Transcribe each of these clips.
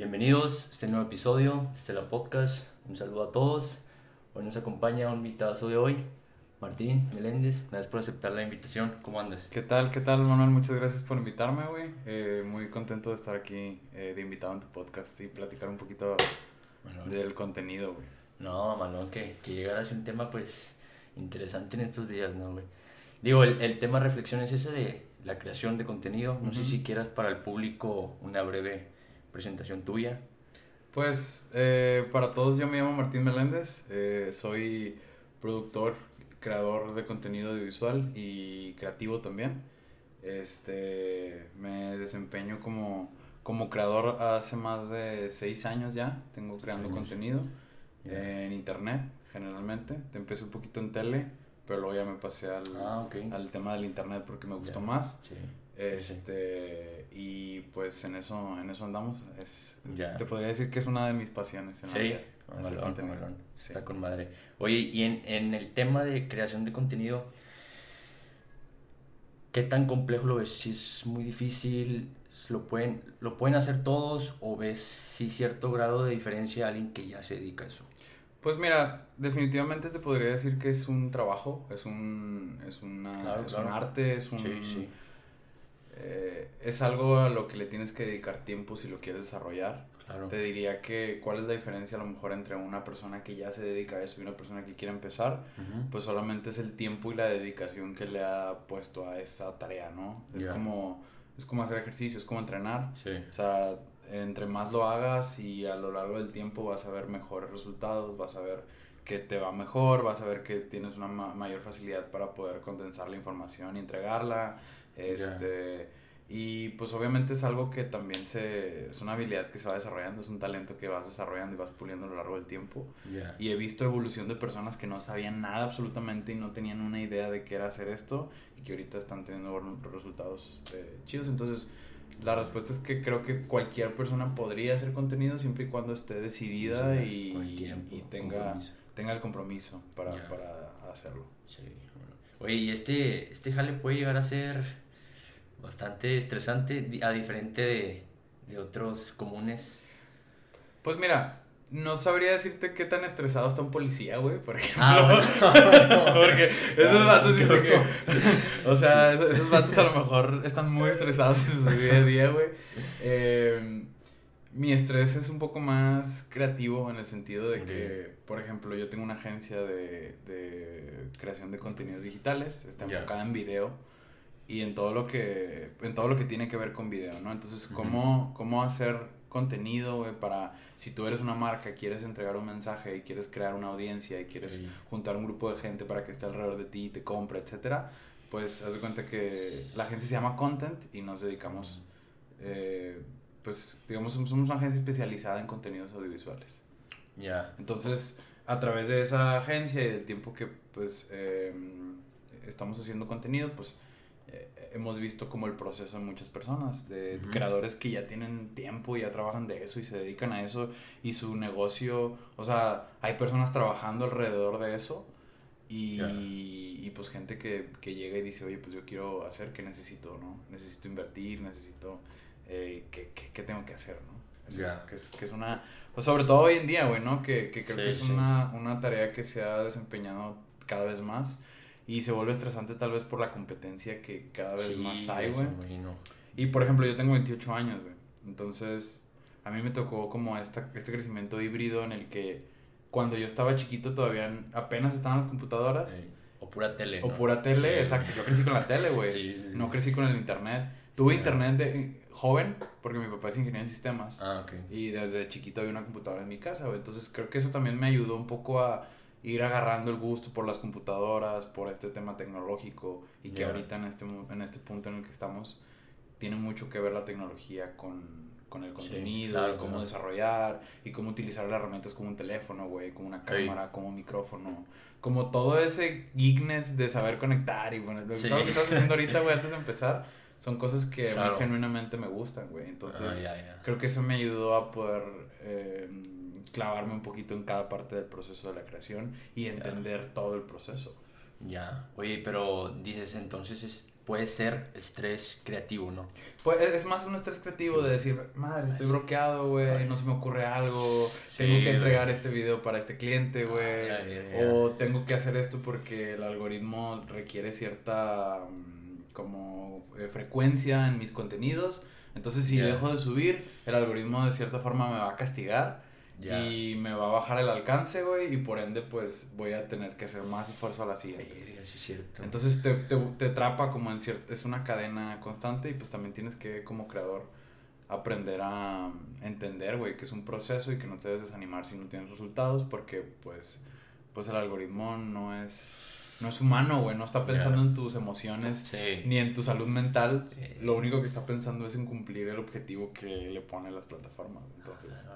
Bienvenidos a este nuevo episodio de Estela Podcast. Un saludo a todos. Hoy nos acompaña un invitado de hoy, Martín Meléndez. Gracias por aceptar la invitación. ¿Cómo andas? ¿Qué tal? ¿Qué tal, Manuel? Muchas gracias por invitarme, güey. Eh, muy contento de estar aquí eh, de invitado en tu podcast y platicar un poquito Manuel. del contenido, güey. No, Manuel, que, que llegaras a un tema pues interesante en estos días, ¿no, güey? Digo, el, el tema de reflexión es ese de la creación de contenido. No sé Ujú. si quieras para el público una breve presentación tuya. Pues eh, para todos, yo me llamo Martín Meléndez. eh, soy productor, creador de contenido audiovisual y creativo también. Este, me desempeño como, como creador hace más de seis años ya. Tengo creando contenido eh, en internet, generalmente. Te empecé un poquito en tele, pero luego ya me pasé al, Ah, al tema del internet porque me gustó más. Sí. Este, y pues en eso, en eso andamos. Es, Ya. Te podría decir que es una de mis pasiones en la Sí, vida. mamalón. Sí. Está con madre. Oye, y en, en el tema de creación de contenido, ¿qué tan complejo lo ves? Si es muy difícil, ¿lo pueden, lo pueden hacer todos o ves si cierto grado de diferencia a alguien que ya se dedica a eso? Pues mira, definitivamente te podría decir que es un trabajo, es un, es una, Claro, es claro. un arte, es un, sí. Eh, es algo a lo que le tienes que dedicar tiempo si lo quieres desarrollar. Claro. Te diría que cuál es la diferencia a lo mejor entre una persona que ya se dedica a eso y una persona que quiere empezar. Pues solamente es el tiempo y la dedicación que le ha puesto a esa tarea, ¿no? Es como es como hacer ejercicio, es como entrenar. Sí. O sea, entre más lo hagas y a lo largo del tiempo vas a ver mejores resultados, vas a ver que te va mejor, vas a ver que tienes una ma- mayor facilidad para poder condensar la información y entregarla. Este, y pues obviamente es algo que también se es una habilidad que se va desarrollando, es un talento que vas desarrollando y vas puliendo a lo largo del tiempo. Ya. Y he visto evolución de personas que no sabían nada absolutamente y no tenían una idea de qué era hacer esto y que ahorita están teniendo resultados eh, chidos. Entonces, la respuesta es que creo que cualquier persona podría hacer contenido siempre y cuando esté decidida Sí, y, tiempo, y tenga, compromiso. tenga el compromiso para, Ya. para hacerlo. Sí. Oye, y este, este jale puede llegar a ser bastante estresante, a diferente de, de otros comunes. Pues mira, no sabría decirte qué tan estresado está un policía, güey, por ejemplo. Ah, bueno. Porque esos Ah, vatos, no, dice no. que. O sea, esos, esos vatos a lo mejor están muy estresados en su día a día, güey. Eh, mi estrés es un poco más creativo en el sentido de que, por ejemplo, yo tengo una agencia de, de creación de contenidos digitales, está enfocada en video y en todo lo que en todo lo que tiene que ver con video, ¿no? Entonces, cómo cómo hacer contenido, güey, para si tú eres una marca, quieres entregar un mensaje y quieres crear una audiencia y quieres Sí. juntar un grupo de gente para que esté alrededor de ti y te compre, etcétera, pues haz de cuenta que la agencia se llama Content y nos dedicamos eh, pues digamos somos una agencia especializada en contenidos audiovisuales. Ya. Entonces, a través de esa agencia y del tiempo que pues eh, estamos haciendo contenido, pues hemos visto como el proceso de muchas personas, de creadores que ya tienen tiempo y ya trabajan de eso y se dedican a eso y su negocio, o sea, hay personas trabajando alrededor de eso y, y pues gente que, que llega y dice, oye, pues yo quiero hacer, ¿qué necesito, no? Necesito invertir, necesito, eh, ¿qué, qué, qué tengo que hacer, no? Es- que, es, que es una, pues sobre todo hoy en día, güey, ¿no? Que, que creo Sí, que es sí. una, una tarea que se ha desempeñado cada vez más y se vuelve estresante tal vez por la competencia que cada vez Sí, más hay, güey. Y por ejemplo, yo tengo 28 años, güey. Entonces, a mí me tocó como esta, este crecimiento híbrido en el que cuando yo estaba chiquito todavía apenas estaban las computadoras. O pura tele. O pura tele, Sí. exacto. Yo crecí con la tele, güey. Sí. No crecí con el internet. Tuve Ya. internet de joven, porque mi papá es ingeniero en sistemas. Ah, ok. Y desde chiquito había una computadora en mi casa, güey. Entonces creo que eso también me ayudó un poco a ir agarrando el gusto por las computadoras, por este tema tecnológico. Y que Ya. ahorita en este, en este punto en el que estamos, tiene mucho que ver la tecnología con, con el Sí, contenido, claro, y cómo claro. desarrollar y cómo utilizar las herramientas como un teléfono, güey, como una Sí. cámara, como un micrófono. Como todo ese geekness de saber conectar y bueno, Sí. todo lo que estás haciendo ahorita, güey, antes de empezar, son cosas que a Claro. mí genuinamente me gustan, güey. Entonces, Ah, ya, ya. creo que eso me ayudó a poder eh, clavarme un poquito en cada parte del proceso de la creación y entender todo el proceso. Ya. Oye, pero dices entonces es puede ser estrés creativo, ¿no? Pues es más un estrés creativo de decir, madre, estoy bloqueado, güey, no se me ocurre algo, tengo que entregar este video para este cliente, güey, o tengo que hacer esto porque el algoritmo requiere cierta mm, como eh, frecuencia en mis contenidos, entonces si dejo de subir, el algoritmo de cierta forma me va a castigar y me va a bajar el alcance, güey, y por ende, pues voy a tener que hacer más esfuerzo a la siguiente. es cierto. Entonces te, te, te atrapa como en cierto, es una cadena constante y pues también tienes que, como creador, aprender a entender, güey, que es un proceso y que no te debes desanimar si no tienes resultados porque, pues, pues el algoritmo no es no es humano, güey, no está pensando en tus emociones ni en tu salud mental. Lo único que está pensando es en cumplir el objetivo que le pone las plataformas. Entonces,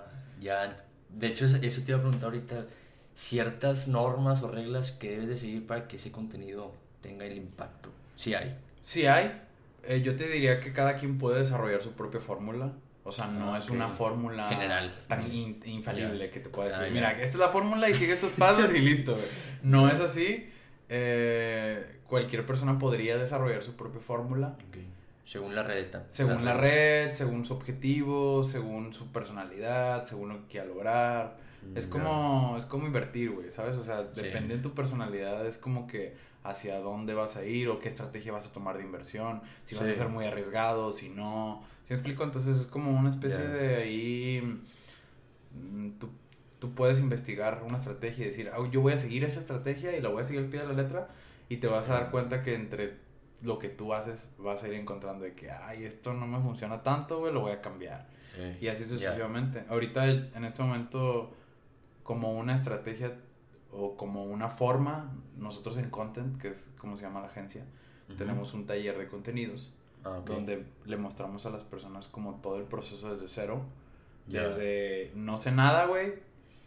ya de hecho, eso te iba a preguntar ahorita, ciertas normas o reglas que debes de seguir para que ese contenido tenga el impacto. Sí hay. Sí hay. Eh, yo te diría que cada quien puede desarrollar su propia fórmula. O sea, no es una fórmula general tan infalible que te pueda decir, mira, esta es la fórmula y sigue estos pasos y listo. No es así. Eh, cualquier persona podría desarrollar su propia fórmula. Según la red. Según la red, según su objetivo, según su personalidad, según lo que quiera lograr. Mm, es como, es como invertir, güey, ¿sabes? O sea, depende de tu personalidad, es como que hacia dónde vas a ir o qué estrategia vas a tomar de inversión, si vas a ser muy arriesgado, si no. ¿Sí me explico? Entonces es como una especie de ahí. Mm, tú, tú, puedes investigar una estrategia y decir, ah, yo voy a seguir esa estrategia y la voy a seguir al pie de la letra y te vas a dar cuenta que entre lo que tú haces vas a ir encontrando de que, ay, esto no me funciona tanto, güey, lo voy a cambiar. y así sucesivamente. Ahorita, en este momento, como una estrategia o como una forma, nosotros en Content, que es como se llama la agencia, tenemos un taller de contenidos ah, donde le mostramos a las personas como todo el proceso desde cero. Desde no sé nada, güey,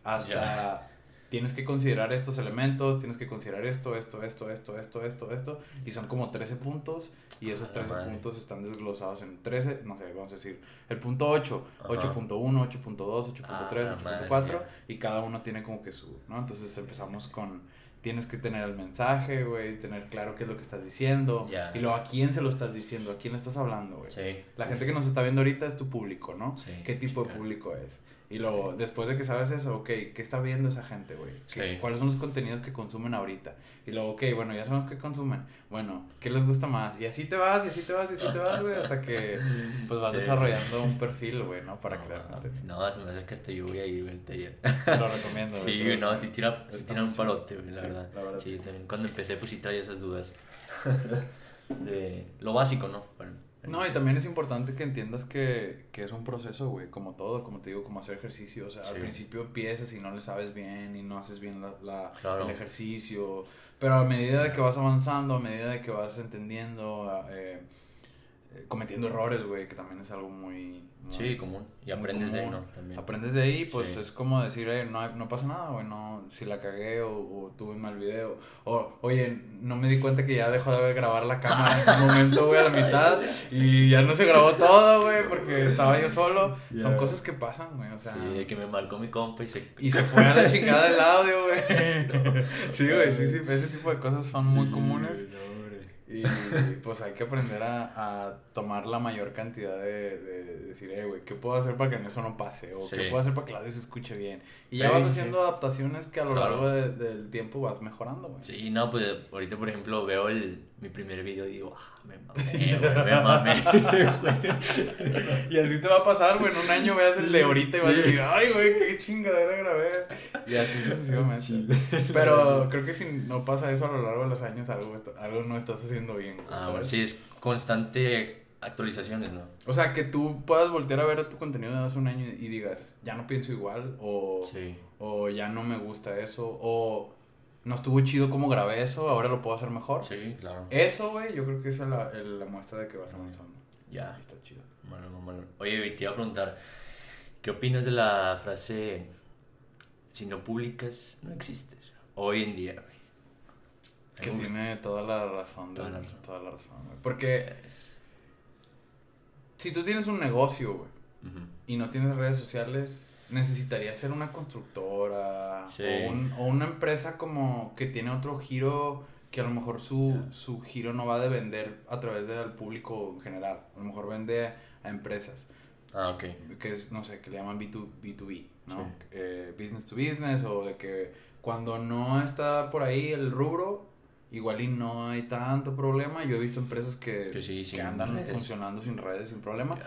hasta tienes que considerar estos elementos, tienes que considerar esto, esto, esto, esto, esto, esto, esto, y son como 13 puntos, y esos 13 puntos están desglosados en 13, no sé, vamos a decir, el punto 8, 8.1, 8.2, 8.3, 8.4, y cada uno tiene como que su, ¿no? Entonces empezamos con, tienes que tener el mensaje, güey, tener claro qué es lo que estás diciendo, y luego a quién se lo estás diciendo, a quién le estás hablando, güey. Sí. La gente que nos está viendo ahorita es tu público, ¿no? Sí. ¿Qué tipo de público es? Y luego, después de que sabes eso, ok, ¿qué está viendo esa gente, güey? ¿Cuáles son los contenidos que consumen ahorita? Y luego, ok, bueno, ya sabemos qué consumen. Bueno, ¿qué les gusta más? Y así te vas, y así te vas, y así te vas, güey, hasta que pues vas desarrollando un perfil, güey, ¿no? Para crear No, se me hace que hasta yo voy a ir, güey, taller. Te lo recomiendo, Sí, güey, no, sí tira, sí tira un palote, güey, la, verdad. la verdad. Sí, también cuando empecé, pues sí traía esas dudas. de lo básico, ¿no? Bueno no, y también es importante que entiendas que, que es un proceso, güey, como todo, como te digo, como hacer ejercicio. O sea, al principio empiezas y no le sabes bien y no haces bien la, el ejercicio. Pero a medida de que vas avanzando, a medida de que vas entendiendo, eh, eh, cometiendo errores, güey, que también es algo muy... sí, común. Y aprendes de ahí, ¿no? También. Aprendes de ahí, pues es como decir, eh, no, no pasa nada, güey, no, si la cagué o, tuve un mal video. O, oye, no me di cuenta que ya dejó de grabar la cámara en un momento, güey, a la mitad. Y ya no se grabó todo, güey, porque estaba yo solo. Son cosas que pasan, güey, o sea... Sí, que me marcó mi compa y se... Y se fue a la chingada del audio, güey. sí, güey, sí, sí, ese tipo de cosas son muy comunes. Y pues hay que aprender a, a tomar la mayor cantidad de, de, decir, eh, güey, ¿qué puedo hacer para que eso no pase? O ¿qué puedo hacer para que la vez se escuche bien? Y ya vas haciendo adaptaciones que a lo largo del tiempo vas mejorando, güey. Sí, no, pues ahorita, por ejemplo, veo el, mi primer video y digo, ah, me mamé, me mamé. y así te va a pasar, güey, en un año veas el de ahorita y vas a decir, ay, güey, qué chingadera grabé. Y así sucesivamente. Pero creo que si no pasa eso a lo largo de los años, algo, algo no estás haciendo bien. Ah, bueno, sí, es constante actualizaciones, ¿no? O sea, que tú puedas voltear a ver tu contenido de hace un año y digas, ya no pienso igual, o, o ya no me gusta eso, o no estuvo chido cómo grabé eso, ahora lo puedo hacer mejor. Sí, claro. Eso, güey, yo creo que esa es la, la muestra de que vas avanzando. Ya. Está chido. Bueno, bueno. Oye, te iba a preguntar, ¿qué opinas de la frase, si no publicas, no existes? Hoy en día, güey. Que tiene toda la razón, toda, la, toda la razón, güey. Porque si tú tienes un negocio, güey, y no tienes redes sociales, necesitarías ser una constructora o, un, o, una empresa como que tiene otro giro que a lo mejor su, su giro no va de vender a través del público en general. A lo mejor vende a empresas. Ah, ok. Que es, no sé, que le llaman B2, B2B, ¿no? Eh, business to business o de que cuando no está por ahí el rubro, igual y no hay tanto problema. Yo he visto empresas que, Que sí, que andan redes. funcionando sin redes, sin problema.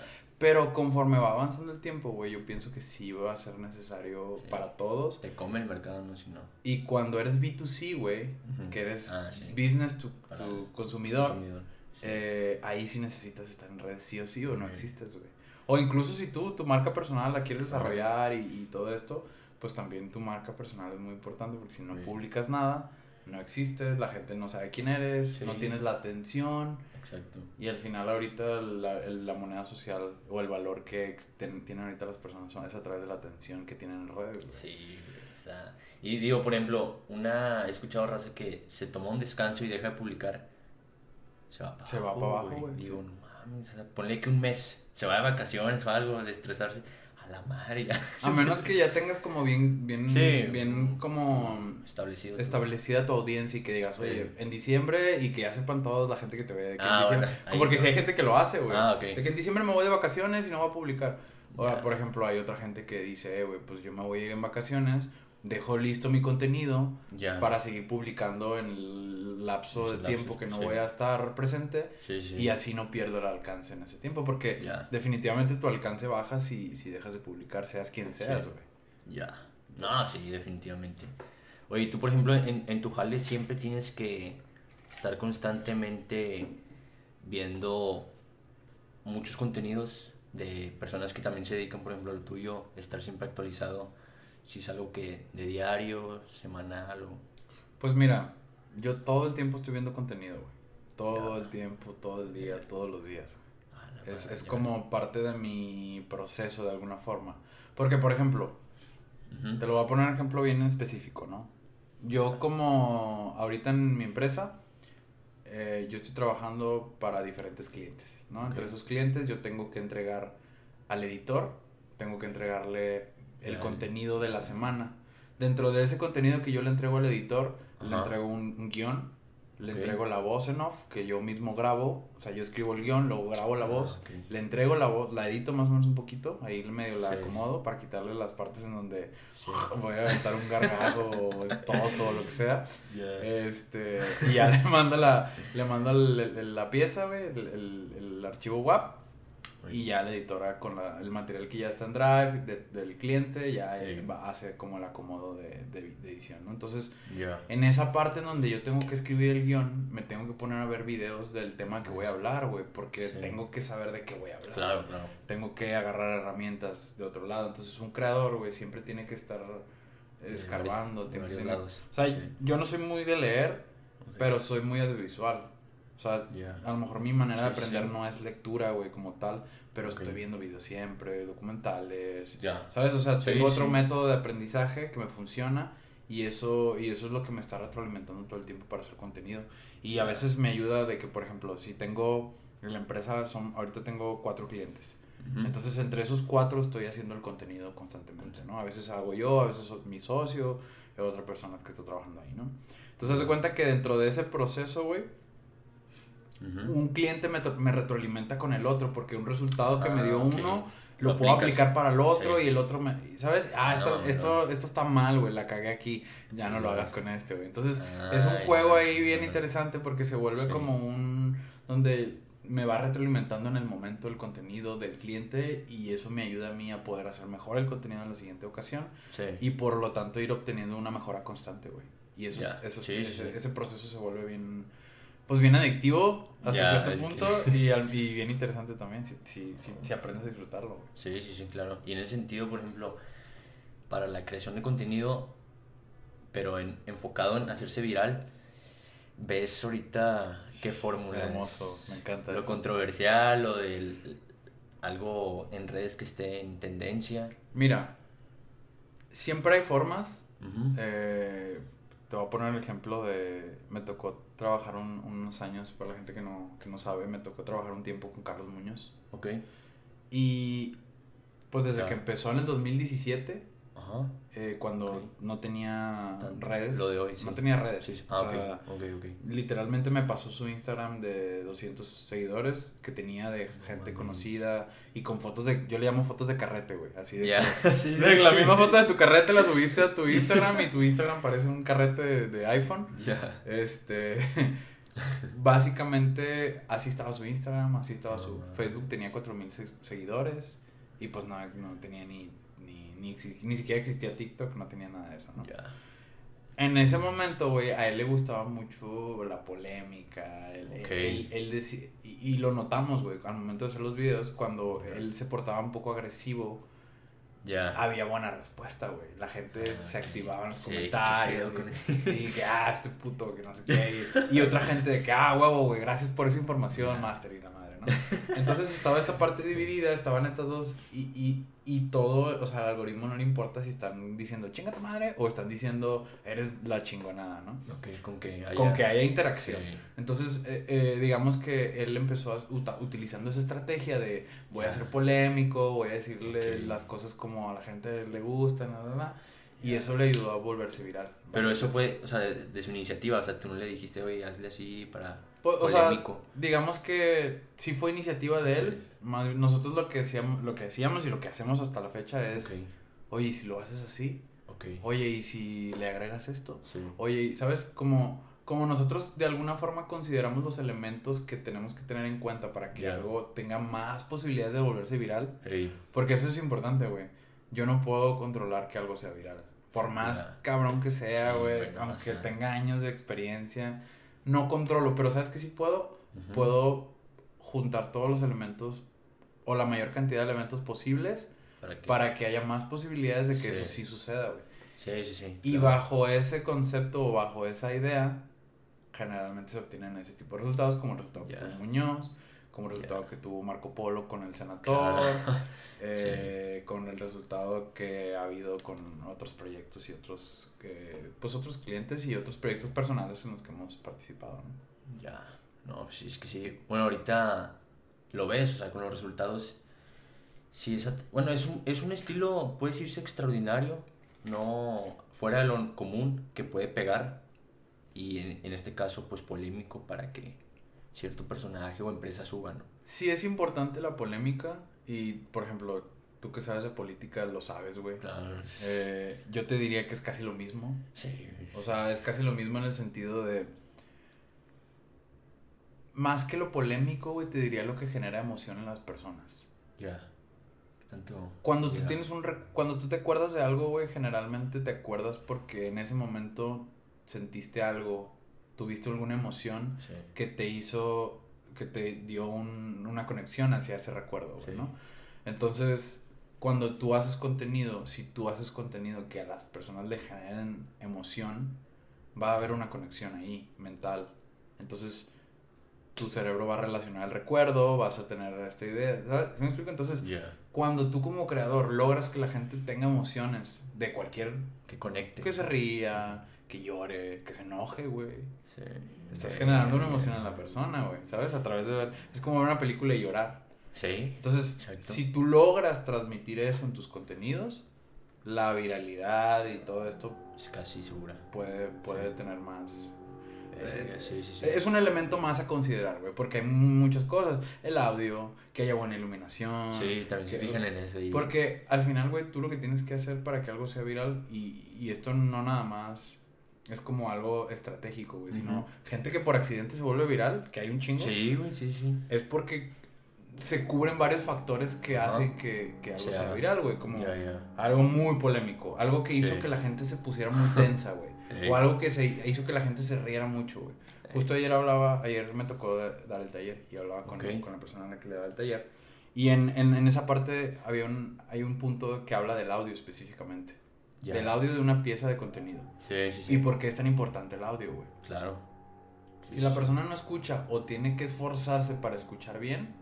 Pero conforme va avanzando el tiempo, güey, yo pienso que sí va a ser necesario Sí. para todos. Te come el mercado, no si no. Y cuando eres B2C, güey, Ujú. que eres Ah, sí. business to, to consumidor, Consumidor. Sí. eh, ahí sí necesitas estar en redes sí o sí o no existes, güey. O incluso si tú, tu marca personal la quieres desarrollar y, y todo esto, pues también tu marca personal es muy importante porque si no Sí. publicas nada, no existes, la gente no sabe quién eres, Sí. no tienes la atención Exacto. y al final ahorita la, la moneda social o el valor que ten- tienen ahorita las personas son, es a través de la atención que tienen en redes. Sí, está. Y digo, por ejemplo, una. He escuchado raza que se toma un descanso y deja de publicar. Se va para Se va para abajo, güey, Digo, no mames. O sea, ponle que un mes se va de vacaciones o algo, de estresarse. A la madre ya. A menos que ya tengas como bien, bien, Sí. bien como Establecido. establecida tu audiencia y que digas, oye, Sí. en diciembre y que ya sepan todos la gente que te ve. De que Ah, en diciembre, bueno, ahí como porque no. si hay gente que lo hace, güey. Ah, ok. De que en diciembre me voy de vacaciones y no voy a publicar. Ahora, Ya. por ejemplo, hay otra gente que dice, eh, güey, pues yo me voy a ir en vacaciones, dejo listo mi contenido para seguir publicando en el lapso de tiempo que no sí. voy a estar presente Sí, sí. y así no pierdo el alcance en ese tiempo porque definitivamente tu alcance baja si, si dejas de publicar, seas quien seas, güey. Ya. No, sí, definitivamente. Oye, tú, por ejemplo, en, en tu jale siempre tienes que estar constantemente viendo muchos contenidos de personas que también se dedican, por ejemplo, al tuyo, estar siempre actualizado. Si es algo que de diario, semanal o... Pues mira, yo todo el tiempo estoy viendo contenido, güey. Todo Ya. el tiempo, todo el día, todos los días. Ah, Es, es como parte de mi proceso de alguna forma. Porque, por ejemplo, te lo voy a poner un ejemplo bien específico, ¿no? Yo como ahorita en mi empresa, eh, yo estoy trabajando para diferentes clientes, ¿no? Entre esos clientes yo tengo que entregar al editor, tengo que entregarle el contenido de la semana. Dentro de ese contenido que yo le entrego al editor, le entrego un, un guion, le entrego la voz en off, que yo mismo grabo, o sea, yo escribo el guion, luego grabo la Ah, voz, le entrego la voz, la edito más o menos un poquito, ahí medio la Sí. acomodo para quitarle las partes en donde Sí. voy a aventar un gargajo o toso o lo que sea. Este, y ya le mando la, le mando el- el- la pieza, el- el archivo WAP. Y ya la editora con la- el material que ya está en Drive de- del cliente ya Sí. va, hace como el acomodo de, de- de edición, ¿no? Entonces, en esa parte en donde yo tengo que escribir el guion, me tengo que poner a ver videos del tema que voy a hablar, güey, porque Sí. tengo que saber de qué voy a hablar. Claro, claro. Tengo que agarrar herramientas de otro lado. Entonces, un creador, güey, siempre tiene que estar escarbando. tiene-. O sea, Sí. yo no soy muy de leer, pero soy muy audiovisual. O sea, Ya. a lo mejor mi manera de Sí, aprender sí. no es lectura, güey, como tal, pero Ok. estoy viendo videos siempre, documentales. Ya. ¿Sabes? O sea, Sí, tengo otro método de aprendizaje que me funciona y eso, y eso es lo que me está retroalimentando todo el tiempo para hacer contenido. Y a veces me ayuda de que, por ejemplo, si tengo, en la empresa son, ahorita tengo cuatro clientes. Ujú. Entonces, entre esos cuatro estoy haciendo el contenido constantemente, ¿no? A veces hago yo, a veces so- mi socio, y otra persona que está trabajando ahí, ¿no? Entonces, haz de cuenta que dentro de ese proceso, güey, Un cliente me, me retroalimenta con el otro, porque un resultado que me Ah, dio ok. uno, Lo lo puedo aplicas. aplicar para el otro Sí. y el otro me... ¿Sabes? Ah, esto, No, esto, esto está mal, güey, la cagué aquí, ya no lo hagas con este, güey. Entonces, Ah, es un juego ahí bien interesante porque se vuelve Sí. como un... donde me va retroalimentando en el momento el contenido del cliente y eso me ayuda a mí a poder hacer mejor el contenido en la siguiente ocasión Sí. y por lo tanto ir obteniendo una mejora constante, güey. Y eso, es, eso es- ese proceso se vuelve bien, pues bien adictivo hasta Ya, cierto que- punto y, al- y bien interesante también si, si, si, si aprendes a disfrutarlo. Sí, sí, sí, claro. Y en ese sentido, por ejemplo, para la creación de contenido, pero en- enfocado en hacerse viral, ves ahorita qué fórmula. Hermoso, me encanta Lo eso. controversial, lo del algo en redes que esté en tendencia. Mira, siempre hay formas. Eh, te voy a poner el ejemplo de... Me tocó trabajar un- unos años, para la gente que no, que no sabe, me tocó trabajar un tiempo con Carlos Muñoz. Ok. Y pues desde que empezó en el 2017, Ajá. eh, cuando no tenía redes. lo de hoy, sí. No tenía redes. Sí, sí. o Ah, sea. Literalmente me pasó su Instagram de 200 seguidores que tenía de gente conocida y con fotos de, yo le llamo fotos de carrete, güey, así de Sí, la misma foto de tu carrete la subiste a tu Instagram y tu Instagram parece un carrete de, de iPhone. Este, básicamente así estaba su Instagram, así estaba su. Facebook, tenía 4000 se- seguidores y pues no, no tenía ni, ni, ni, si- ni siquiera existía TikTok, no tenía nada de eso, ¿no? En ese momento, güey, a él le gustaba mucho la polémica, él, Ok. él, él decía, y, y lo notamos, güey, al momento de hacer los videos, cuando él se portaba un poco agresivo, Ya. había buena respuesta, güey. La gente Ah, se activaba en los Sí, comentarios. ¿qué pedo y- Sí, que, ah, este puto, que no sé qué. Y, y otra gente de que, ah, huevo, güey, gracias por esa información, Ya. Master y la madre, ¿no? Entonces estaba esta parte dividida, estaban estas dos, y, y, y todo, o sea, al algoritmo no le importa si están diciendo chinga tu madre o están diciendo eres la chingonada, ¿no? Ok, con que haya... Con que haya interacción. Sí. Entonces, eh, eh, digamos que él empezó a, utilizando esa estrategia de voy a Ya. ser polémico, voy a decirle las cosas como a la gente le gustan, bla, bla, y eso le ayudó a volverse viral. Pero eso fue, o sea, de, de su iniciativa, o sea, tú no le dijiste, oye, hazle así para... Pues, o sea, digamos que sí fue iniciativa de él. nosotros lo que, hacíamos, lo que decíamos y lo que hacemos hasta la fecha es, oye, ¿y si lo haces así, oye, ¿y si le agregas esto? Sí. Oye, ¿sabes? Como, como nosotros de alguna forma consideramos los elementos que tenemos que tener en cuenta para que algo tenga más posibilidades de volverse viral. Porque eso es importante, güey. Yo no puedo controlar que algo sea viral. Por más cabrón que sea, güey, aunque pasa. tenga años de experiencia, no controlo. Pero ¿sabes qué sí puedo? Puedo juntar todos los elementos o la mayor cantidad de elementos posibles ¿Para que haya más posibilidades de que Sí. eso sí suceda, güey. Sí, sí, sí. Y claro. bajo ese concepto o bajo esa idea, generalmente se obtienen ese tipo de resultados, como el resultado que tuvo Muñoz, como resultado que tuvo Marco Polo con el senador, Claro. eh, con el resultado que ha habido con otros proyectos y otros, eh, pues otros clientes y otros proyectos personales en los que hemos participado. ¿no? Ya, no, sí, es que sí. Bueno, ahorita lo ves, o sea, con los resultados. Sí, es, bueno, es un, es un estilo, puede decirse extraordinario, no fuera de lo común que puede pegar. Y en, en este caso, pues polémico para que cierto personaje o empresa suba, ¿no? Sí es importante la polémica y, por ejemplo, tú que sabes de política lo sabes, güey. Claro. Eh, yo te diría que es casi lo mismo. sí, O sea, es casi lo mismo en el sentido de. Más que lo polémico, güey, te diría lo que genera emoción en las personas. ya. Tanto. Cuando tú tienes un. re- Cuando tú te acuerdas de algo, güey, generalmente te acuerdas porque en ese momento sentiste algo, tuviste alguna emoción Sí. que te hizo. que te dio un- una conexión hacia ese recuerdo, güey, Sí. ¿no? Entonces, cuando tú haces contenido, si tú haces contenido que a las personas le generen emoción, va a haber una conexión ahí, mental. Entonces, tu cerebro va a relacionar el recuerdo, vas a tener esta idea, ¿sabes? ¿Sí me explico? Entonces, Ya. cuando tú como creador logras que la gente tenga emociones de cualquier... Que conecte. que se ría, que llore, que se enoje, güey. Sí. Estás Eh, generando una emoción en la persona, güey, ¿sabes? A través de ver... Es como ver una película y llorar. Sí. Entonces, Exacto. si tú logras transmitir eso en tus contenidos, la viralidad y todo esto Es casi segura. puede, puede tener más... Eh, sí, sí, sí. Es un elemento más a considerar, güey, porque hay muchas cosas. El audio, que haya buena iluminación. Sí, también se fijan en eso. Y... Porque al final, güey, tú lo que tienes que hacer para que algo sea viral, y, y esto no nada más es como algo estratégico, güey, sino gente que por accidente se vuelve viral, que hay un chingo, Sí, güey, sí, sí. es porque se cubren varios factores que Ajá. hacen que, que algo O sea, sea viral, güey, como algo muy polémico, algo que hizo que la gente se pusiera muy tensa, güey, Ey. o algo que se hizo que la gente se riera mucho, güey. Justo ayer hablaba, ayer me tocó dar el taller y hablaba con, con la persona a la que le daba el taller. Y en, en, en esa parte había un, hay un punto que habla del audio específicamente. Ya. Del audio de una pieza de contenido. Sí, sí, sí. Y por qué es tan importante el audio, güey. Claro. Sí, Si la sí, persona no escucha o tiene que esforzarse para escuchar bien,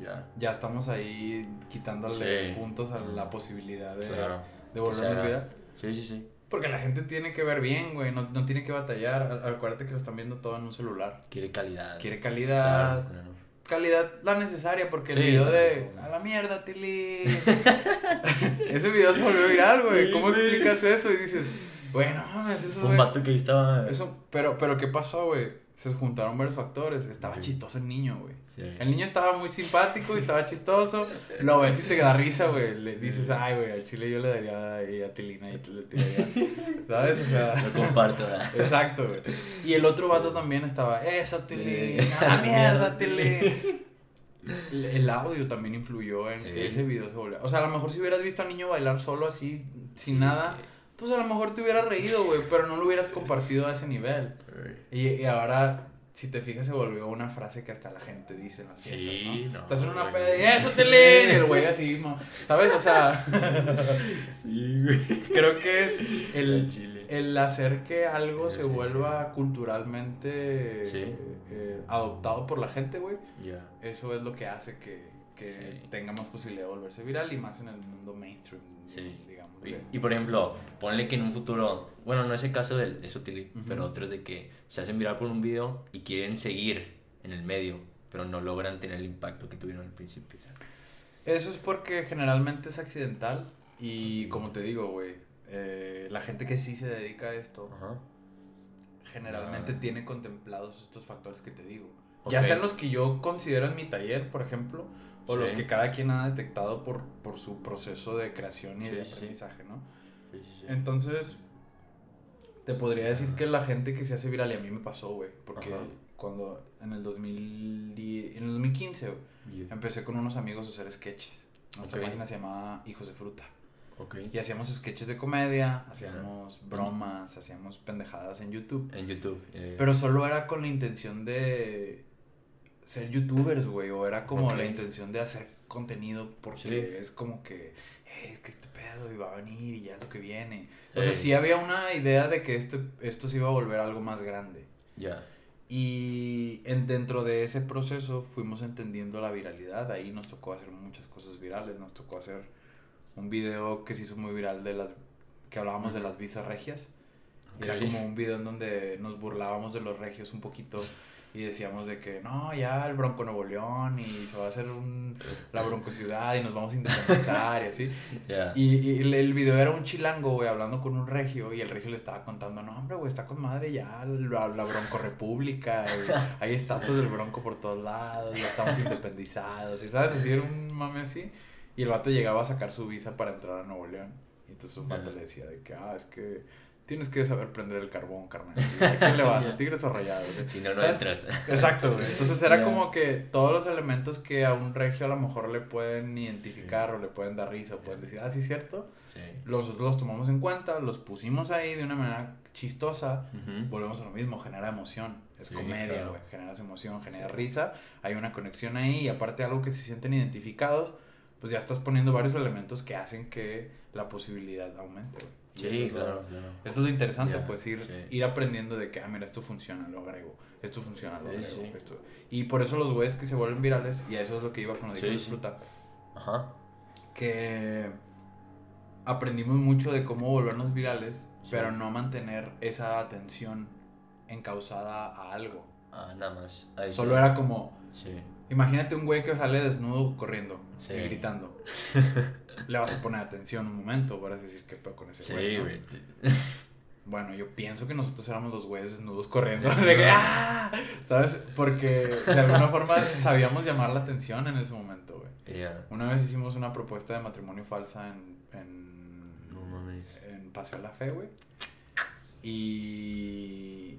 Ya. ya estamos ahí quitándole Sí. puntos a la posibilidad de, Claro. de volvernos viral. Sí, sí, sí. Porque la gente tiene que ver bien, güey. No, no tiene que batallar. Al- Acuérdate que lo están viendo todo en un celular. Quiere calidad. Quiere calidad, Claro, claro. Calidad la necesaria, porque el video de a la mierda, Tilly. Ese video se volvió viral, güey. Sí, ¿Cómo explicas eso? Y dices, güey, no mames, eso, Fue un vato que estaba. eso, pero, pero ¿qué pasó, güey? Se juntaron varios factores. Estaba chistoso el niño, güey. Sí. El niño estaba muy simpático y estaba chistoso. Lo ves y te da risa, güey. Le dices, ay, güey, al chile yo le daría ahí a Tilina y tú le tirarías. ¿Sabes? O sea. Lo comparto, ¿verdad? Exacto, güey. Y el otro vato también estaba, eso, Tilín, Sí. a la mierda, Tilín. El- audio también influyó en que ese video se volvió. O sea, a lo mejor si hubieras visto al niño bailar solo así, sin nada, pues a lo mejor te hubieras reído, güey, pero no lo hubieras compartido a ese nivel. Y, y ahora, si te fijas, se volvió una frase que hasta la gente dice en las Sí, fiestas, ¿no? no, Estás en una peda y eso, Tilín, y el güey así, ¿no? ¿sabes? O sea, Sí, güey. creo que es el, El hacer que algo Sí, se sí. vuelva culturalmente Sí. eh, adoptado por la gente, güey. Eso es lo que hace que, que Sí. tenga más posibilidad de volverse viral y más en el mundo mainstream, Sí. Y, por ejemplo, ponle que en un futuro, bueno, no es el caso del, de Sotili, pero otros de que se hacen viral por un video y quieren seguir en el medio, pero no logran tener el impacto que tuvieron al principio. ¿sabes? Eso es porque generalmente es accidental y como te digo, güey, eh, la gente que sí se dedica a esto generalmente Ah. tiene contemplados estos factores que te digo. Ya sean los que yo considero en mi taller, por ejemplo, o los que cada quien ha detectado por, por su proceso de creación y Sí, de aprendizaje, ¿no? Entonces, te podría decir que la gente que se hace viral, y a mí me pasó, güey, porque Ajá. cuando en el 2010, en el 2015, güey, Ya. empecé con unos amigos a hacer sketches. Nuestra página se llamaba Hijos de Fruta. Ok. Y hacíamos sketches de comedia, hacíamos bromas, hacíamos pendejadas en YouTube. En YouTube. eh, Pero solo era con la intención de ser youtubers, güey. O era como la intención de hacer contenido porque Sí. es como que, "Hey, es que este pedo va a venir y ya es lo que viene. O sea, sí había una idea de que esto, esto se iba a volver algo más grande. Ya. Y en, dentro de ese proceso fuimos entendiendo la viralidad. Ahí nos tocó hacer muchas cosas virales. Nos tocó hacer un video que se hizo muy viral de las que hablábamos de las visas regias. Era como un video en donde nos burlábamos de los regios un poquito y decíamos de que no, ya el Bronco Nuevo León y se va a hacer un, la Bronco Ciudad y nos vamos a independizar y así. Ya. Y, y el, el video era un chilango, güey, hablando con un regio y el regio le estaba contando, no, hombre, güey, está con madre ya la, la Bronco República, y hay estatuas del Bronco por todos lados, ya estamos independizados, y sabes, así era un mame así. Y el vato llegaba a sacar su visa para entrar a Nuevo León. Y entonces un vato le decía de que, ah, es que tienes que saber prender el carbón, carnal. ¿Y ¿A quién le vas? ¿A tigres o rayados? Si no, no ¿Sabes? entras. Exacto, güey. Entonces era Ya. como que todos los elementos que a un regio a lo mejor le pueden identificar o le pueden dar risa o pueden decir, ah, sí, cierto. Sí. Nosotros los tomamos en cuenta, los pusimos ahí de una manera chistosa. Ujú. Volvemos a lo mismo, genera emoción. Es Sí, comedia, claro. güey. Generas emoción, genera Sí. risa. Hay una conexión ahí y aparte algo que se sienten identificados, pues ya estás poniendo varios elementos que hacen que la posibilidad aumente, güey. Eso Sí, es lo- claro, claro. eso es lo interesante, Ya, pues ir, sí. ir aprendiendo de que, ah, mira, esto funciona, lo agrego, esto funciona, lo agrego, sí. esto. Y por eso los güeyes que se vuelven virales, y a eso es lo que iba con lo de Sí, Hijos de sí. fruta, Ajá. que aprendimos mucho de cómo volvernos virales, pero no mantener esa atención encausada a algo. Ah, nada más. Ahí Solo era como, Sí. Imagínate un güey que sale desnudo corriendo Sí. y gritando. Le vas a poner atención un momento, vas a decir qué pedo con ese Sí, güey. ¿no? güey. Bueno, yo pienso que nosotros éramos los güeyes desnudos corriendo. De que, ¡ah! ¿Sabes? Porque de alguna forma sabíamos llamar la atención en ese momento, güey. Una vez hicimos una propuesta de matrimonio falsa en, en, No mames. en Paseo de la Fe, güey. Y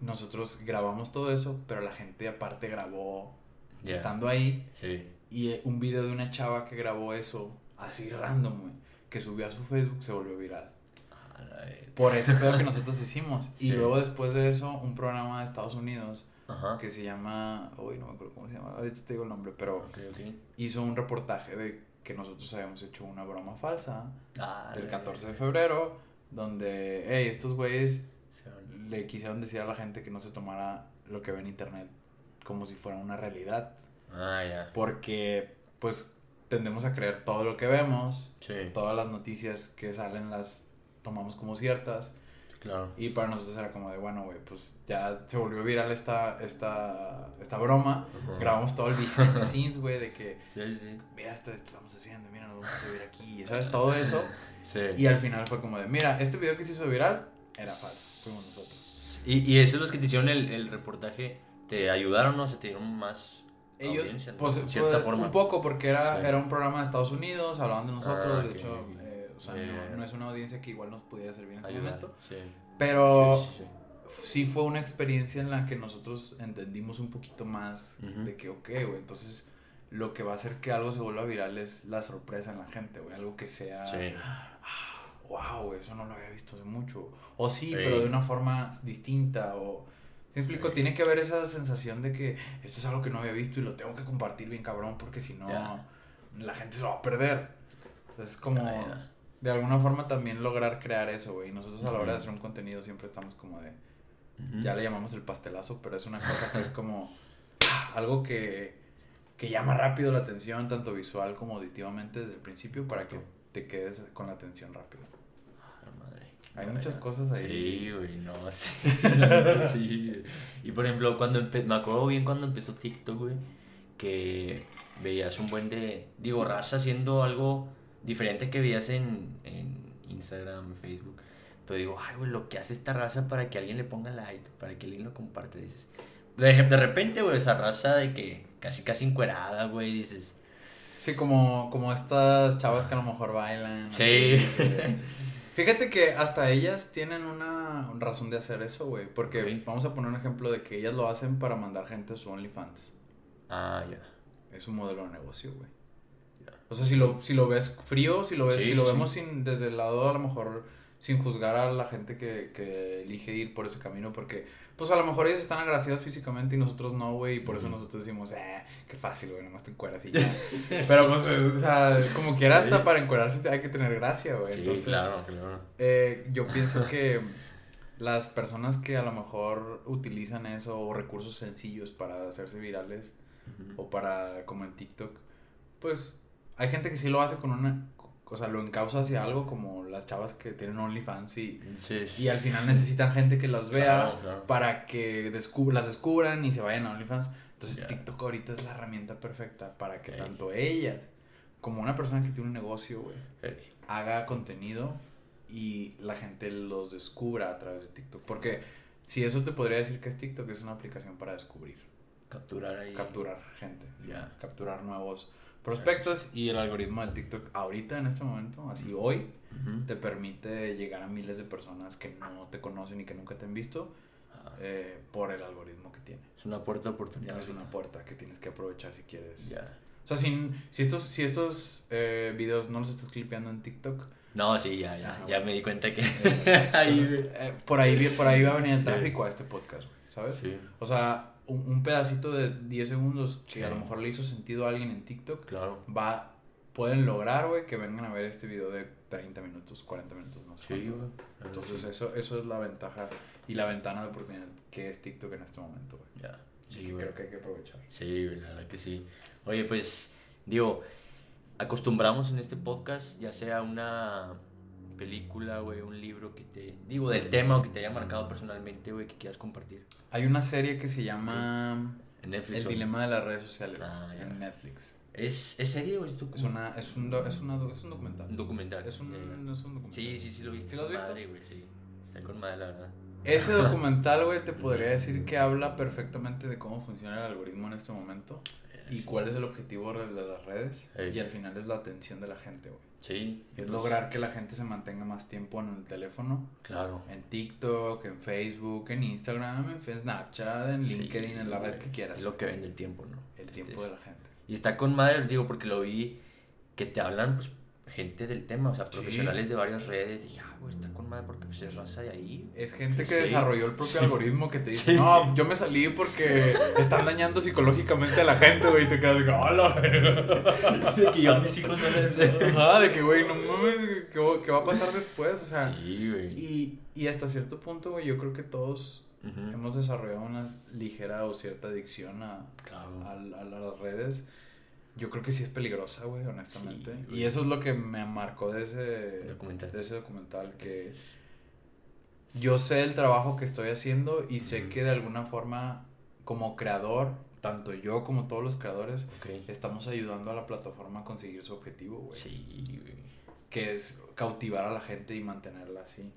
nosotros grabamos todo eso, pero la gente aparte grabó Estando ahí. Sí. Y eh, un video de una chava que grabó eso, así random, güey, que subió a su Facebook, se volvió viral. Por ese pedo que nosotros hicimos. Y Sí. luego después de eso, un programa de Estados Unidos Ajá. que se llama, uy, no me acuerdo cómo se llama, ahorita te digo el nombre, pero hizo un reportaje de que nosotros habíamos hecho una broma falsa Ah, del la 14 de febrero, donde, hey, estos güeyes le quisieron decir a la gente que no se tomara lo que ve en internet como si fuera una realidad, Ah, ya. porque pues tendemos a creer todo lo que vemos, Sí. todas las noticias que salen las tomamos como ciertas Claro. Y para nosotros era como de, bueno, güey, pues ya se volvió viral esta, esta, esta broma. Grabamos todo el behind the scenes, güey, de que, Sí, sí. mira esto, esto estamos haciendo, mira, nos vamos a subir aquí, ¿sabes? Todo eso. Sí. Y al final fue como de, mira, este video que se hizo viral era falso, fuimos nosotros. Y, y esos los que te hicieron el, el reportaje, ¿te ayudaron o se te dieron más Ellos, audiencia, no? pues, cierta pues, forma. un poco, porque era, Sí. era un programa de Estados Unidos, hablaban de nosotros, Ah, de ok, hecho, eh, o sea, Yeah. no, no es una audiencia que igual nos pudiera servir en ese momento. Sí. Pero Sí, fue una experiencia en la que nosotros entendimos un poquito más Ujú. de que, ok, güey, entonces lo que va a hacer que algo se vuelva viral es la sorpresa en la gente, güey, algo que sea, Sí. wow, güey, eso no lo había visto hace mucho. O sí, Sí. pero de una forma distinta, o... ¿Me explico? Tiene que haber esa sensación de que esto es algo que no había visto y lo tengo que compartir bien cabrón porque si no, la gente se lo va a perder. Es como, de alguna forma también lograr crear eso, güey. Nosotros a la hora de hacer un contenido siempre estamos como de... Ya le llamamos el pastelazo, pero es una cosa que es como algo que, que llama rápido la atención, tanto visual como auditivamente desde el principio, para que te quedes con la atención rápido. Hay muchas cosas ahí. Sí, güey, no, sí. sí. Y por ejemplo, cuando empe- me acuerdo bien cuando empezó TikTok, güey, que veías un buen de, digo, raza haciendo algo diferente que veías en, en Instagram, Facebook. Pero digo, ay, güey, lo que hace esta raza para que alguien le ponga like, para que alguien lo comparte, dices. De, de repente, güey, esa raza de que casi, casi encuerada, güey, dices. Sí, como, como estas chavas que a lo mejor bailan. Sí. así, Fíjate que hasta ellas tienen una razón de hacer eso, güey. Porque vamos a poner un ejemplo de que ellas lo hacen para mandar gente a su OnlyFans. Ah, ya. Es un modelo de negocio, güey. ya. O sea, si lo, si lo ves frío, si lo ves, Sí, si lo sí, vemos sin, desde el lado a lo mejor sin juzgar a la gente que, que elige ir por ese camino, porque pues a lo mejor ellos están agraciados físicamente y nosotros no, güey, y por eso nosotros decimos, eh, qué fácil, güey, nomás te encueras y ya. Pero pues, es- o sea, como quiera, hasta para encuerarse hay que tener gracia, güey. Sí, Entonces, claro, claro. eh, yo pienso que las personas que a lo mejor utilizan eso o recursos sencillos para hacerse virales, o para como en TikTok, pues hay gente que sí lo hace con una, o sea, lo encausa hacia algo como las chavas que tienen OnlyFans y, Sí, sí. y al final necesitan gente que las vea Claro, claro. para que descub- las descubran y se vayan a OnlyFans. Entonces. TikTok ahorita es la herramienta perfecta para que tanto ellas como una persona que tiene un negocio, güey, Ey, haga contenido y la gente los descubra a través de TikTok. Porque si eso te podría decir que es TikTok, es una aplicación para descubrir capturar ahí. capturar gente, ¿sí? Ya. capturar nuevos prospectos y el algoritmo de TikTok ahorita en este momento, así hoy, Ujú. te permite llegar a miles de personas que no te conocen y que nunca te han visto Ah, eh, por el algoritmo que tiene. es una puerta de oportunidad. Es una puerta que tienes que aprovechar si quieres. Ya. O sea, si, si estos, si estos eh, videos no los estás clipeando en TikTok, No, sí, ya, ya. Ah, ya bueno. me di cuenta que. pues, ahí. eh, por, ahí, por ahí va a venir el Sí. tráfico a este podcast, ¿sabes? Sí, O sea, un, un pedacito de 10 segundos que a lo mejor le hizo sentido a alguien en TikTok, claro. va, pueden lograr, güey, que vengan a ver este video de 30 minutos, 40 minutos, no sé. Sí, güey. Entonces sí. eso, eso es la ventaja y la ventana de oportunidad que es TikTok en este momento, güey. Ya. Y Sí, que creo que hay que aprovechar. Sí, la verdad que sí. Oye, pues, digo, acostumbramos en este podcast, ya sea una película, güey, un libro que te. Digo, del tema o que te haya marcado personalmente, güey, que quieras compartir. Hay una serie que se llama En Netflix. El dilema de las redes sociales Ah, ya. en Netflix. ¿Es, ¿Es serie o es Es, documental? una, es, un, do- es, una, es un documental. Un documental. Es un, es un documental. Sí, sí, sí lo viste. ¿Sí lo has visto? Madre, güey, sí. Está con madre, la verdad. Ese documental, güey, te podría decir que habla perfectamente de cómo funciona el algoritmo en este momento y Sí. cuál es el objetivo de las redes. Y al final es la atención de la gente, güey. Sí. Es pues, lograr que la gente se mantenga más tiempo en el teléfono, Claro. en TikTok, en Facebook, en Instagram, en Snapchat, en Sí, LinkedIn, en la red que quieras. Es lo que vende el tiempo, ¿no? El Este, tiempo de la gente. Y está con madre, digo, porque lo vi que te hablan, pues, gente del tema, o sea, Sí. profesionales de varias redes. Y güey, está con madre porque pues, es raza de ahí. Es gente que Sí. desarrolló el propio algoritmo que te dice, Sí. no, yo me salí porque están dañando psicológicamente a la gente, güey, y te quedas de que, "Hola, güey". De que yo a mis hijos no les. Ajá, de que, güey, no mames, ¿qué, va- qué va a pasar después? O sea, Sí, güey. y, y hasta cierto punto, güey, yo creo que todos hemos desarrollado una ligera o cierta adicción a, Claro. a, a las redes. Yo creo que sí es peligrosa, güey, honestamente. Sí, y eso es lo que me marcó de ese Documental. de ese documental que yo sé el trabajo que estoy haciendo y sé que de alguna forma, como creador, tanto yo como todos los creadores, estamos ayudando a la plataforma a conseguir su objetivo, güey. Sí, güey. Que es cautivar a la gente y mantenerla así.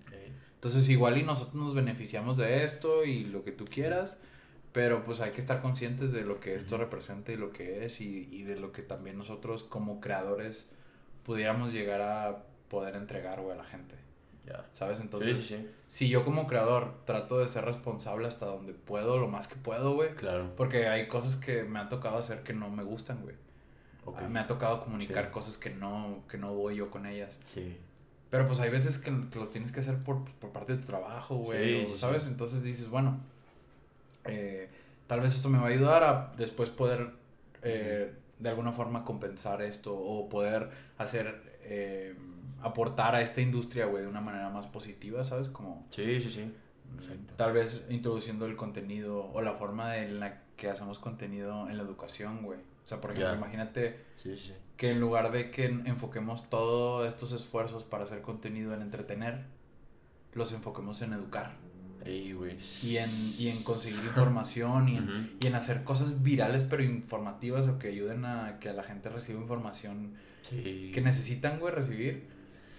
Entonces, igual y nosotros nos beneficiamos de esto y lo que tú quieras, pero pues hay que estar conscientes de lo que esto representa y lo que es y, y de lo que también nosotros como creadores pudiéramos llegar a poder entregar, güey, a la gente. Ya. ¿Sabes? Entonces, sí, sí. si yo como creador trato de ser responsable hasta donde puedo, lo más que puedo, güey. Claro. Porque hay cosas que me han tocado hacer que no me gustan, güey. Ok. Me ha tocado comunicar cosas que no, que no voy yo con ellas. Sí. Pero pues hay veces que, que los tienes que hacer por, por parte de tu trabajo, güey. ¿Sabes? Entonces dices, bueno, eh, tal vez esto me va a ayudar a después poder eh, de alguna forma compensar esto o poder hacer, eh, aportar a esta industria, güey, de una manera más positiva, ¿sabes? Como Sí, sí, sí. Exacto. tal vez introduciendo el contenido o la forma en la que hacemos contenido en la educación, güey. O sea, por ejemplo, imagínate Sí, sí, sí. que en lugar de que enfoquemos todos estos esfuerzos para hacer contenido en entretener, los enfoquemos en educar Ey, y en, y en conseguir información y en, Ujú. y en hacer cosas virales pero informativas o que ayuden a que la gente reciba información Sí. que necesitan, güey, recibir.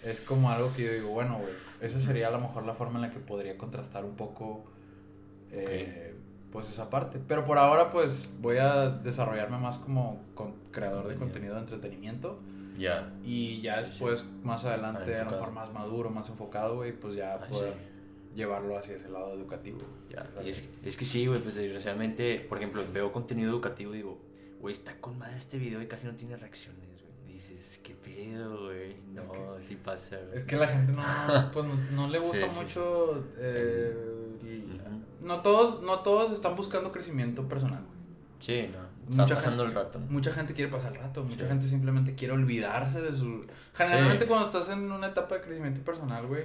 Es como algo que yo digo, bueno, güey, esa sería a lo mejor la forma en la que podría contrastar un poco, eh, pues, esa parte. Pero por ahora, pues, voy a desarrollarme más como con- creador de Contenido. de entretenimiento. Ya. Y ya Sí, sí. después, más adelante, a lo mejor más maduro, más enfocado, güey, pues ya poder. Llevarlo hacia ese lado educativo. Ya, y es, es que sí, güey, pues desgraciadamente, por ejemplo, veo contenido educativo y digo, güey, está con madre este video y casi no tiene reacciones, güey. Dices, ¿qué pedo, güey? No, Es sí pasa, güey. Es que la gente no, pues, no, no le gusta Sí, sí. mucho. eh, no, todos, no todos están buscando crecimiento personal, güey. Sí, no. Mucha pasando gente- el rato. Mucha gente quiere pasar el rato, mucha Sí. gente simplemente quiere olvidarse de su... Generalmente cuando estás en una etapa de crecimiento personal, güey,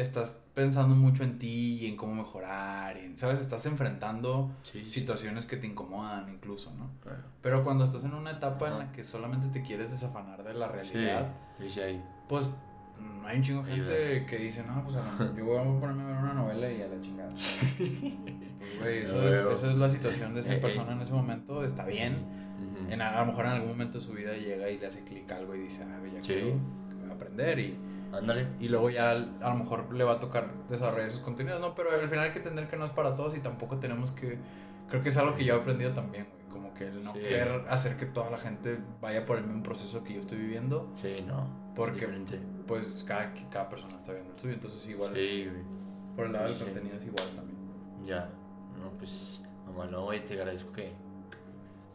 estás pensando mucho en ti y en cómo mejorar, y, ¿sabes? Estás enfrentando Sí, situaciones que te incomodan incluso, ¿no? Pero cuando estás en una etapa en la que solamente te quieres desafanar de la realidad, sí, sí, pues mm, hay un chingo de gente que dice, no, pues yo voy a ponerme a ver una novela y a la chingada. Pues, güey, eso, No, es, pero- eso es la situación de esa Eh, eh. persona en ese momento, está bien. En, a lo mejor en algún momento de su vida llega y le hace clic algo y dice, ah, ya quiero aprender y, Ándale. y luego ya a lo mejor le va a tocar desarrollar esos contenidos, ¿no? Pero al final hay que entender que no es para todos y tampoco tenemos que, creo que es algo que yo he aprendido también, güey, como que el no Sí. querer hacer que toda la gente vaya por el mismo proceso que yo estoy viviendo, Sí, no. Porque- Es pues cada, cada persona está viendo el suyo, entonces igual Sí, güey. por el lado del Sí. contenido es igual también. Ya. No, pues, mamá, no, güey, te agradezco que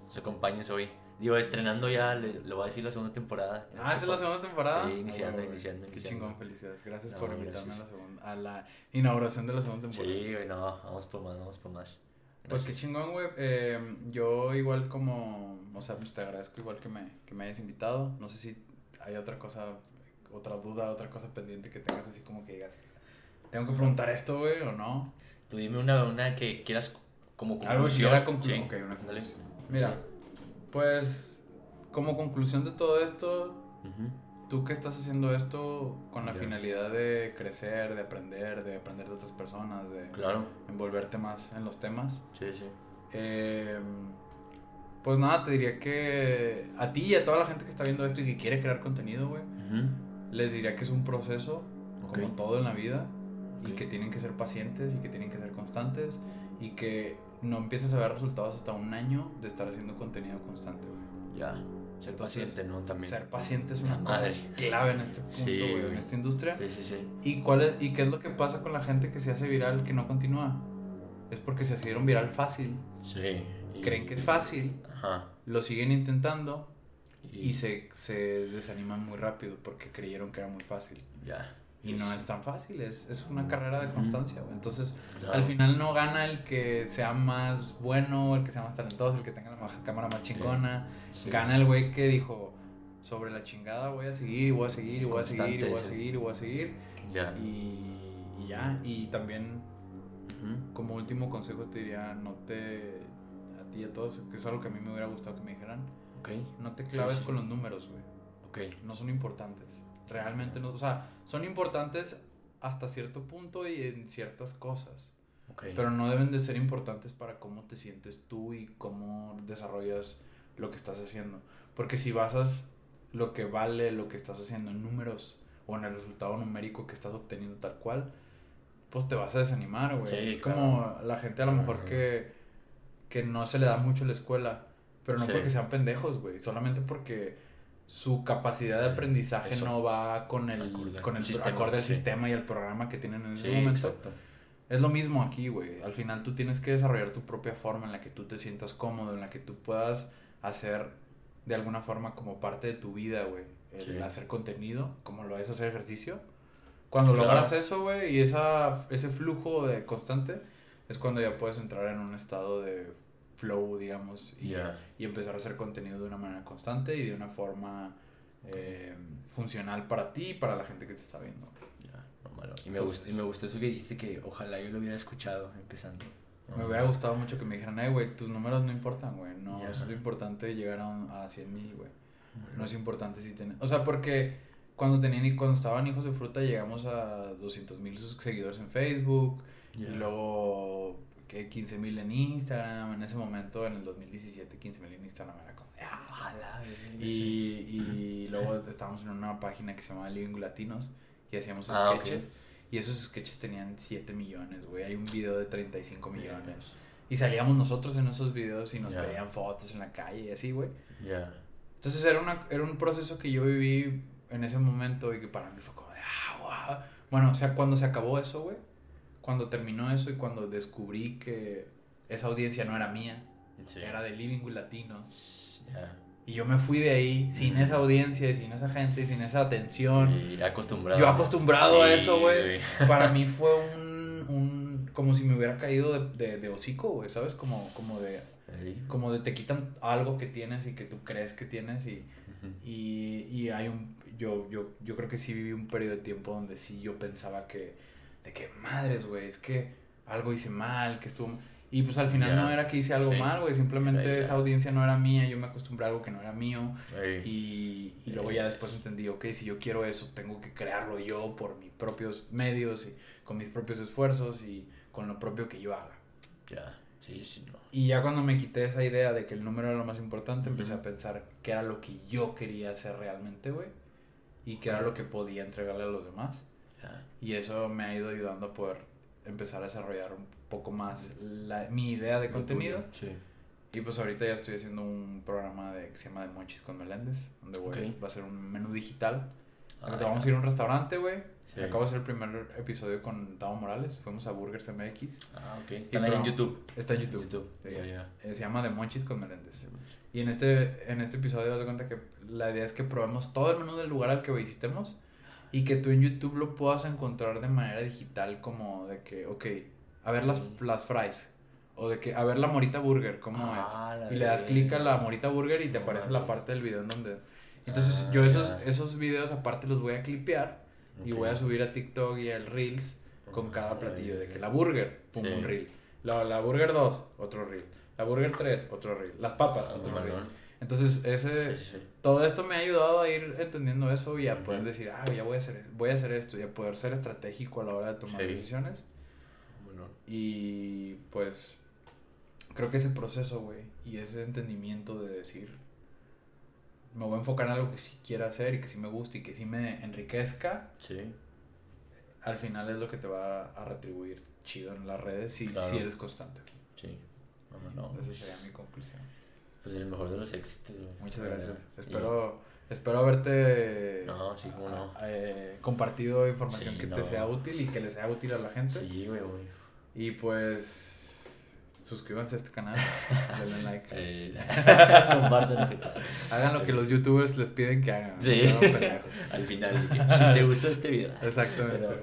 nos acompañes hoy. Digo, estrenando ya, le, le voy a decir la segunda temporada. Ah, es la segunda temporada. Sí, iniciando, iniciando, Qué iniciando. chingón, felicidades. Gracias No, por invitarme a gracias. la, segunda, a la inauguración de la segunda temporada. Sí, güey, no, vamos por más, vamos por más. Pues qué chingón, güey. Eh, yo igual como, o sea, pues te agradezco igual que me, que me hayas invitado. No sé si hay otra cosa, otra duda, otra cosa pendiente que tengas así como que digas, tengo que preguntar esto, güey, o no. Tú dime una, una que quieras como Algo que conclusión. quiera Sí, una conclusión. Mira, pues como conclusión de todo esto, tú que estás haciendo esto con la finalidad de crecer, de aprender, de aprender de otras personas, de Claro, envolverte más en los temas. sí, sí. Eh, pues nada, te diría que a ti y a toda la gente que está viendo esto y que quiere crear contenido, güey, les diría que es un proceso, como todo en la vida, y que tienen que ser pacientes y que tienen que ser constantes y que no empieces a ver resultados hasta un año de estar haciendo contenido constante, güey. Ya, ser Entonces, paciente, ¿no? También. Ser paciente es una La cosa madre. clave en este punto, Sí, güey, en esta industria. Sí, sí, sí. ¿Y, cuál es, ¿Y qué es lo que pasa con la gente que se hace viral que no continúa? Es porque se hicieron viral fácil, Sí. y- creen que es fácil, Ajá. lo siguen intentando Y, y se, se desaniman muy rápido porque creyeron que era muy fácil. Ya. Y no es tan fácil, es, es una carrera de constancia. güey. Entonces, Claro. al final no gana el que sea más bueno, el que sea más talentoso, el que tenga la ma- cámara más chingona. Sí. Gana el güey que dijo, sobre la chingada voy a seguir, y voy a seguir, y voy a seguir, voy a seguir, voy a seguir. Ya. Y, y ya, y también como último consejo te diría, no te, a ti y a todos, que es algo que a mí me hubiera gustado que me dijeran, Ok. no te claves sí. con los números, güey. Ok. No son importantes. Realmente no, o sea, son importantes hasta cierto punto y en ciertas cosas. Ok. Pero no deben de ser importantes para cómo te sientes tú y cómo desarrollas lo que estás haciendo. Porque si basas lo que vale lo que estás haciendo en números o en el resultado numérico que estás obteniendo tal cual, pues te vas a desanimar, güey. Sí, es claro. como la gente a lo mejor Ajá. que, que no se le da mucho la escuela, pero no Sí. porque sean pendejos, güey. Solamente porque su capacidad de aprendizaje Eso. no va con el, Acorde con el sistema, acorde al sí. sistema y el programa que tienen en ese Sí, momento. exacto. Es lo mismo aquí, güey. Al final tú tienes que desarrollar tu propia forma en la que tú te sientas cómodo, en la que tú puedas hacer de alguna forma como parte de tu vida, güey. El Sí. hacer contenido, como lo es hacer ejercicio. Cuando Claro. logras eso, güey, y esa, ese flujo de constante, es cuando ya puedes entrar en un estado de flow, digamos, y, Ya. y empezar a hacer contenido de una manera constante y de una forma eh, funcional para ti y para la gente que te está viendo. Ya, no malo. Y me, Entonces- gusta, y me gusta eso que dijiste que ojalá yo lo hubiera escuchado empezando. Me hubiera gustado mucho que me dijeran, eh, güey, tus números no importan, güey. No Ya. es lo importante llegar a, un- a 100 mil, güey. No es importante si tener... O sea, porque cuando, tenían, cuando estaban Hijos de Fruta llegamos a 200 mil seguidores en Facebook. Y luego que 15 mil en Instagram. En ese momento, en el 2017, 15 mil en Instagram era como... "Ah". Verga, Y, y luego estábamos en una página que se llama Living Latinos y hacíamos Ah, sketches. Y esos sketches tenían 7 millones, güey. Hay un video de 35 millones. Millones. Y salíamos nosotros en esos videos y nos Ya. pedían fotos en la calle y así, güey. Ya. Entonces era, una, era un proceso que yo viví en ese momento y que para mí fue como de, ah, wow. Bueno, o sea, cuando se acabó eso, güey, cuando terminó eso y cuando descubrí que esa audiencia no era mía, Sí. era de Living with Latinos. Ya. Y yo me fui de ahí sin Ujú. esa audiencia y sin esa gente y sin esa atención. Y acostumbrado. Yo acostumbrado a eso, güey. Para mí fue un, un... Como si me hubiera caído de, de, de hocico, güey, ¿sabes? Como, como de... Como de te quitan algo que tienes y que tú crees que tienes y... Y, y hay un... Yo, yo, yo creo que sí viví un periodo de tiempo donde sí yo pensaba que... De que madres, güey, es que algo hice mal, que estuvo... Y pues al final Ya. no era que hice algo Sí. mal, güey. Simplemente ya. esa audiencia no era mía. Yo me acostumbré a algo que no era mío. Y, y luego ya después entendí, ok, si yo quiero eso, tengo que crearlo yo por mis propios medios y con mis propios esfuerzos y con lo propio que yo haga. Ya. Sí, sí, no. Y ya cuando me quité esa idea de que el número era lo más importante, empecé Ujú. a pensar qué era lo que yo quería hacer realmente, güey. Y qué era lo que podía entregarle a los demás. Y eso me ha ido ayudando a poder empezar a desarrollar un poco más la- mi idea de contenido. Sí. Y pues ahorita ya estoy haciendo un programa de, que se llama De Monchis con Meléndez, donde voy- Ok. va a ser un menú digital. Ah, Ahorita vamos a ir a un restaurante, güey. Sí. Acabo de hacer el primer episodio con Tavo Morales. Fuimos a Burgers MX. Ah, ok. Pero- en YouTube. Está en YouTube. YouTube. Sí. Ya. Eh, se llama De Monchis con Meléndez. Y en este, en este episodio, de cuenta que la idea es que probemos todo el menú del lugar al que visitemos y que tú en YouTube lo puedas encontrar de manera digital, como de que, ok, a ver las, las fries. O de que, a ver la Morita Burger, ¿cómo Ah, es? Y le das clic a la Morita Burger y te No aparece la parte del video en donde... Entonces Ah, yo esos, ya. esos videos aparte los voy a clipear y voy a subir a TikTok y al Reels con cada Ah, platillo. De que la burger, pum, Sí. un reel. La, la burger 2, otro reel. La burger 3, otro reel. Las papas, Ah, otro bueno. reel. Entonces, ese, Sí, sí. todo esto me ha ayudado a ir entendiendo eso y a poder decir, ah, ya voy a hacer, voy a hacer esto y a poder ser estratégico a la hora de tomar Sí. decisiones. Bueno. Y pues, creo que ese proceso, güey, y ese entendimiento de decir, me voy a enfocar en algo que sí quiera hacer y que sí me guste y que sí me enriquezca, Sí. al final es lo que te va a retribuir chido en las redes si, Claro. si eres constante. Sí. No, no, Esa sería mi conclusión. Pues el mejor de los éxitos, güey. Muchas gracias. Espero, espero haberte No, sí, cómo no. eh, compartido información Sí, que te sea útil y que le sea útil a la gente. Sí, güey, güey. Y pues suscríbanse a este canal, denle like. Tal. Hagan lo que los youtubers les piden que hagan. Sí. no. Al final, si te gustó este video. Exactamente. Pero,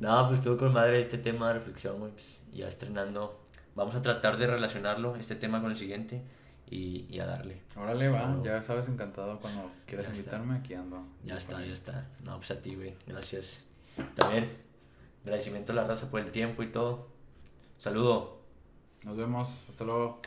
no, pues estuvo con madre este tema de reflexión, güey. Pues, ya estrenando. Vamos a tratar de relacionarlo, este tema con el siguiente, y, y a darle. Órale, va. Ya sabes, encantado cuando quieras está. invitarme, aquí ando. Ya está, ya está. No, pues a ti, güey. Gracias. También, agradecimiento a la raza por el tiempo y todo. Saludo. Nos vemos. Hasta luego.